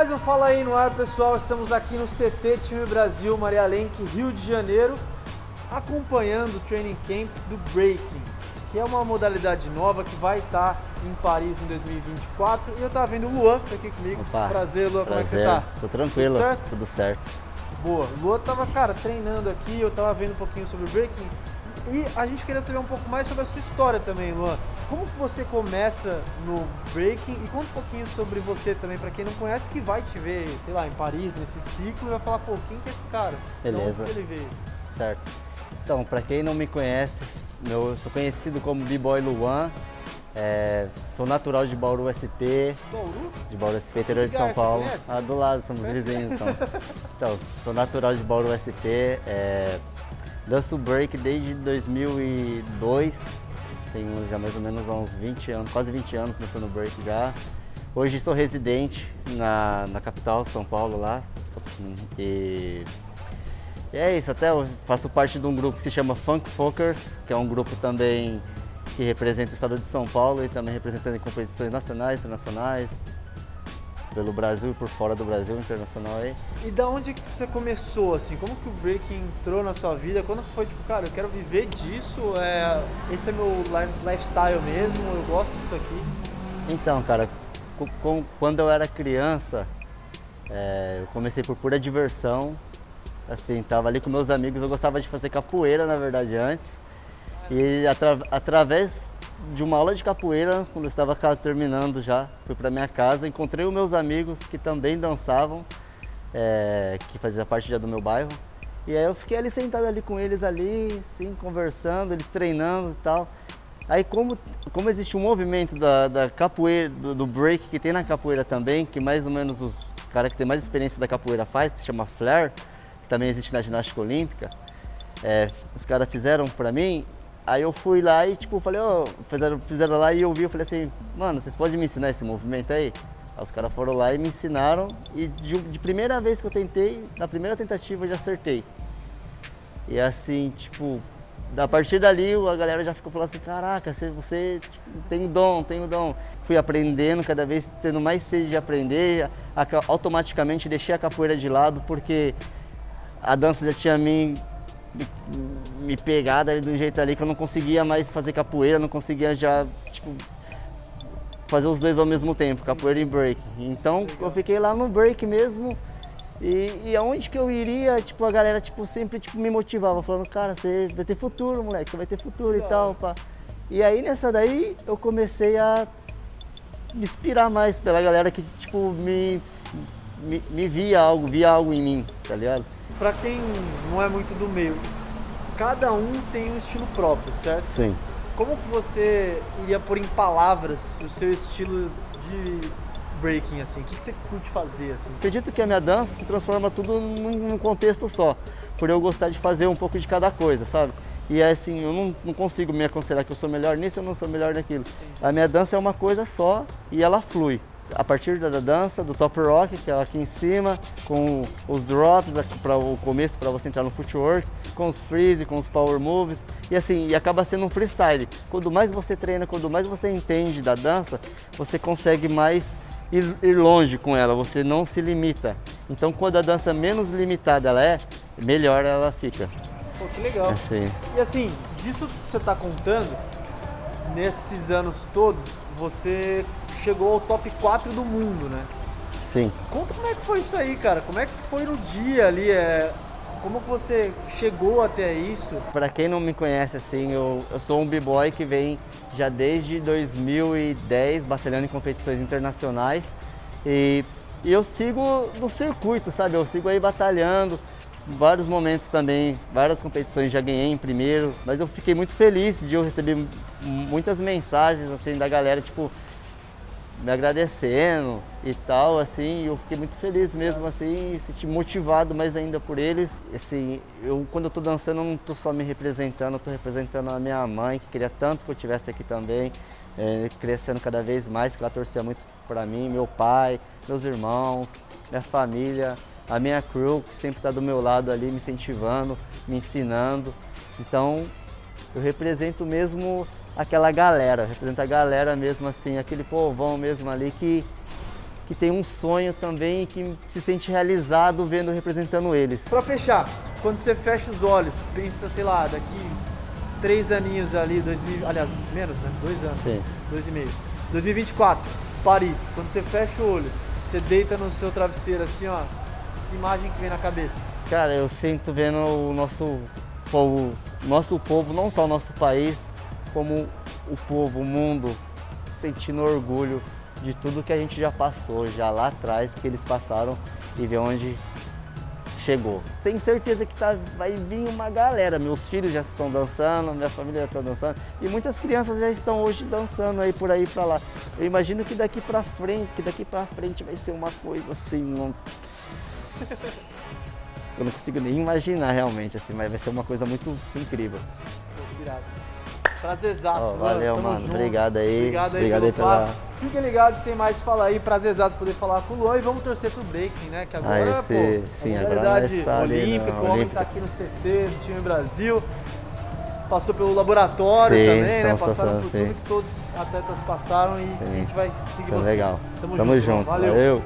Mais um Fala aí no ar, pessoal. Estamos aqui no CT Time Brasil, Maria Lenk, Rio de Janeiro, acompanhando o training camp do Breaking, que é uma modalidade nova que vai estar em Paris em 2024. E eu tava vendo o Luan tá aqui comigo. Opa, prazer, Luan, como é que você prazer. tá? Tô tranquilo, Tudo certo? tudo certo. Boa. O Luan tava, cara, treinando aqui, eu tava vendo um pouquinho sobre o Breaking. E a gente queria saber um pouco mais sobre a sua história também, Luan. Como que você começa no breaking e conta um pouquinho sobre você também, pra quem não conhece, que vai te ver, sei lá, em Paris, nesse ciclo, e vai falar, pô, quem que é esse cara? Beleza. ele veio? Certo. Então, pra quem não me conhece, eu sou conhecido como B-Boy Luan. é, sou natural de Bauru SP, Bauru? de Bauru SP, interior de São Paulo. Ah, do lado, somos vizinhos. Então. então, sou natural de Bauru SP. É, danço break desde 2002. Tenho já mais ou menos uns 20 anos, quase 20 anos dançando break já. Hoje sou residente na, na capital, São Paulo, lá. E, e é isso, até eu faço parte de um grupo que se chama Funk Fokers, que é um grupo também que representa o estado de São Paulo e também representando em competições nacionais, internacionais, pelo Brasil e por fora do Brasil, internacional aí. E da onde que você começou, assim? Como que o breaking entrou na sua vida? Quando que foi, tipo, cara, eu quero viver disso, é, esse é meu li- lifestyle mesmo, eu gosto disso aqui. Então, cara, co- com- quando eu era criança, é, eu comecei por pura diversão. Assim, tava ali com meus amigos, eu gostava de fazer capoeira, na verdade, antes. E atra- através de uma aula de capoeira, quando eu estava terminando já, fui para minha casa, encontrei os meus amigos que também dançavam, é, que fazia parte já do meu bairro. E aí eu fiquei ali sentado ali com eles ali, assim, conversando, eles treinando e tal. Aí como, como existe um movimento da, da capoeira, do, do break que tem na capoeira também, que mais ou menos os, os caras que têm mais experiência da capoeira faz, que se chama flare, que também existe na ginástica olímpica, é, os caras fizeram pra mim, aí eu fui lá e tipo, falei, ó, fizeram, fizeram lá e eu vi, eu falei assim, mano, vocês podem me ensinar esse movimento aí? Aí os caras foram lá e me ensinaram e de, de primeira vez que eu tentei, na primeira tentativa eu já acertei. E assim, tipo, a partir dali a galera já ficou falando assim, caraca, você, você tipo, tem o dom, tem o dom. Fui aprendendo, cada vez tendo mais sede de aprender, automaticamente deixei a capoeira de lado porque a dança já tinha me, me, me pegado ali de um jeito ali que eu não conseguia mais fazer capoeira, não conseguia já, tipo, fazer os dois ao mesmo tempo, capoeira e break. Então eu fiquei lá no break mesmo. E, e aonde que eu iria, tipo, a galera tipo, sempre tipo, me motivava, falando, cara, você vai ter futuro, moleque, você vai ter futuro e tal, pá. E aí nessa daí eu comecei a me inspirar mais pela galera que, tipo, me, me, me via algo, via algo em mim, tá ligado? Pra quem não é muito do meio, cada um tem um estilo próprio, certo? Sim. Como que você iria pôr em palavras o seu estilo de breaking, assim? O que, que você curte fazer, assim? Acredito que a minha dança se transforma tudo num, num contexto só, por eu gostar de fazer um pouco de cada coisa, sabe? E é assim, eu não, não consigo me aconselhar que eu sou melhor nisso, eu não sou melhor naquilo. A minha dança é uma coisa só e ela flui. A partir da, da dança, do top rock, que é aqui em cima, com os drops para o começo, para você entrar no footwork, com os freeze, com os power moves, e assim, e acaba sendo um freestyle. Quanto mais você treina, quanto mais você entende da dança, você consegue mais ir, ir longe com ela, você não se limita. Então, quando a dança menos limitada ela é, melhor ela fica. Pô, que legal. Assim, E assim, disso que você tá contando, nesses anos todos, você chegou ao top 4 do mundo, né? sim. Conta como é que foi isso aí, cara. Como é que foi no dia ali? É... Como que você chegou até isso? Para quem não me conhece, assim, eu, eu sou um b-boy que vem já desde 2010 batalhando em competições internacionais e, e eu sigo no circuito, sabe? Eu sigo aí batalhando, vários momentos também, várias competições já ganhei em primeiro, mas eu fiquei muito feliz de eu receber muitas mensagens assim da galera, tipo, me agradecendo e tal, assim, eu fiquei muito feliz mesmo, assim, e senti motivado mais ainda por eles. Assim, eu quando eu tô dançando, eu não tô só me representando, eu tô representando a minha mãe, que queria tanto que eu tivesse aqui também, eh, crescendo cada vez mais, que ela torcia muito pra mim, meu pai, meus irmãos, minha família, a minha crew, que sempre tá do meu lado ali, me incentivando, me ensinando. Então, eu represento mesmo aquela galera, represento a galera mesmo assim, aquele povão mesmo ali que, que tem um sonho também e que se sente realizado vendo representando eles. Pra fechar, quando você fecha os olhos, pensa, sei lá, daqui três aninhos ali, 2000, aliás, menos, né? Dois anos. Sim. Dois e meio. 2024, Paris. Quando você fecha o olho, você deita no seu travesseiro assim, ó. Que imagem que vem na cabeça? Cara, eu sinto vendo o nosso povo, nosso povo, não só o nosso país, como o povo, o mundo, sentindo orgulho de tudo que a gente já passou, já lá atrás, que eles passaram e ver onde chegou. Tenho certeza que tá, vai vir uma galera. Meus filhos já estão dançando, minha família já está dançando e muitas crianças já estão hoje dançando aí por aí para lá. Eu imagino que daqui para frente, que daqui para frente vai ser uma coisa assim, não... eu não consigo nem imaginar realmente assim, mas vai ser uma coisa muito incrível. Prazerzaço, oh, Valeu, mano. Junto. Obrigado aí. Obrigado aí, Obrigado aí pela... Fiquem ligados, tem mais falar aí. Prazerzaço poder falar com o Luan e vamos torcer pro breaking, né? Que agora, ah, pô, sim, agora modalidade tá olímpica, no... o homem tá aqui no CT, do time Brasil. Passou pelo laboratório sim, também, né? Passaram passando, por sim. tudo que todos os atletas passaram e Sim. a gente vai seguir Então, vocês. legal. Tamo, Tamo junto. junto. Valeu. Valeu.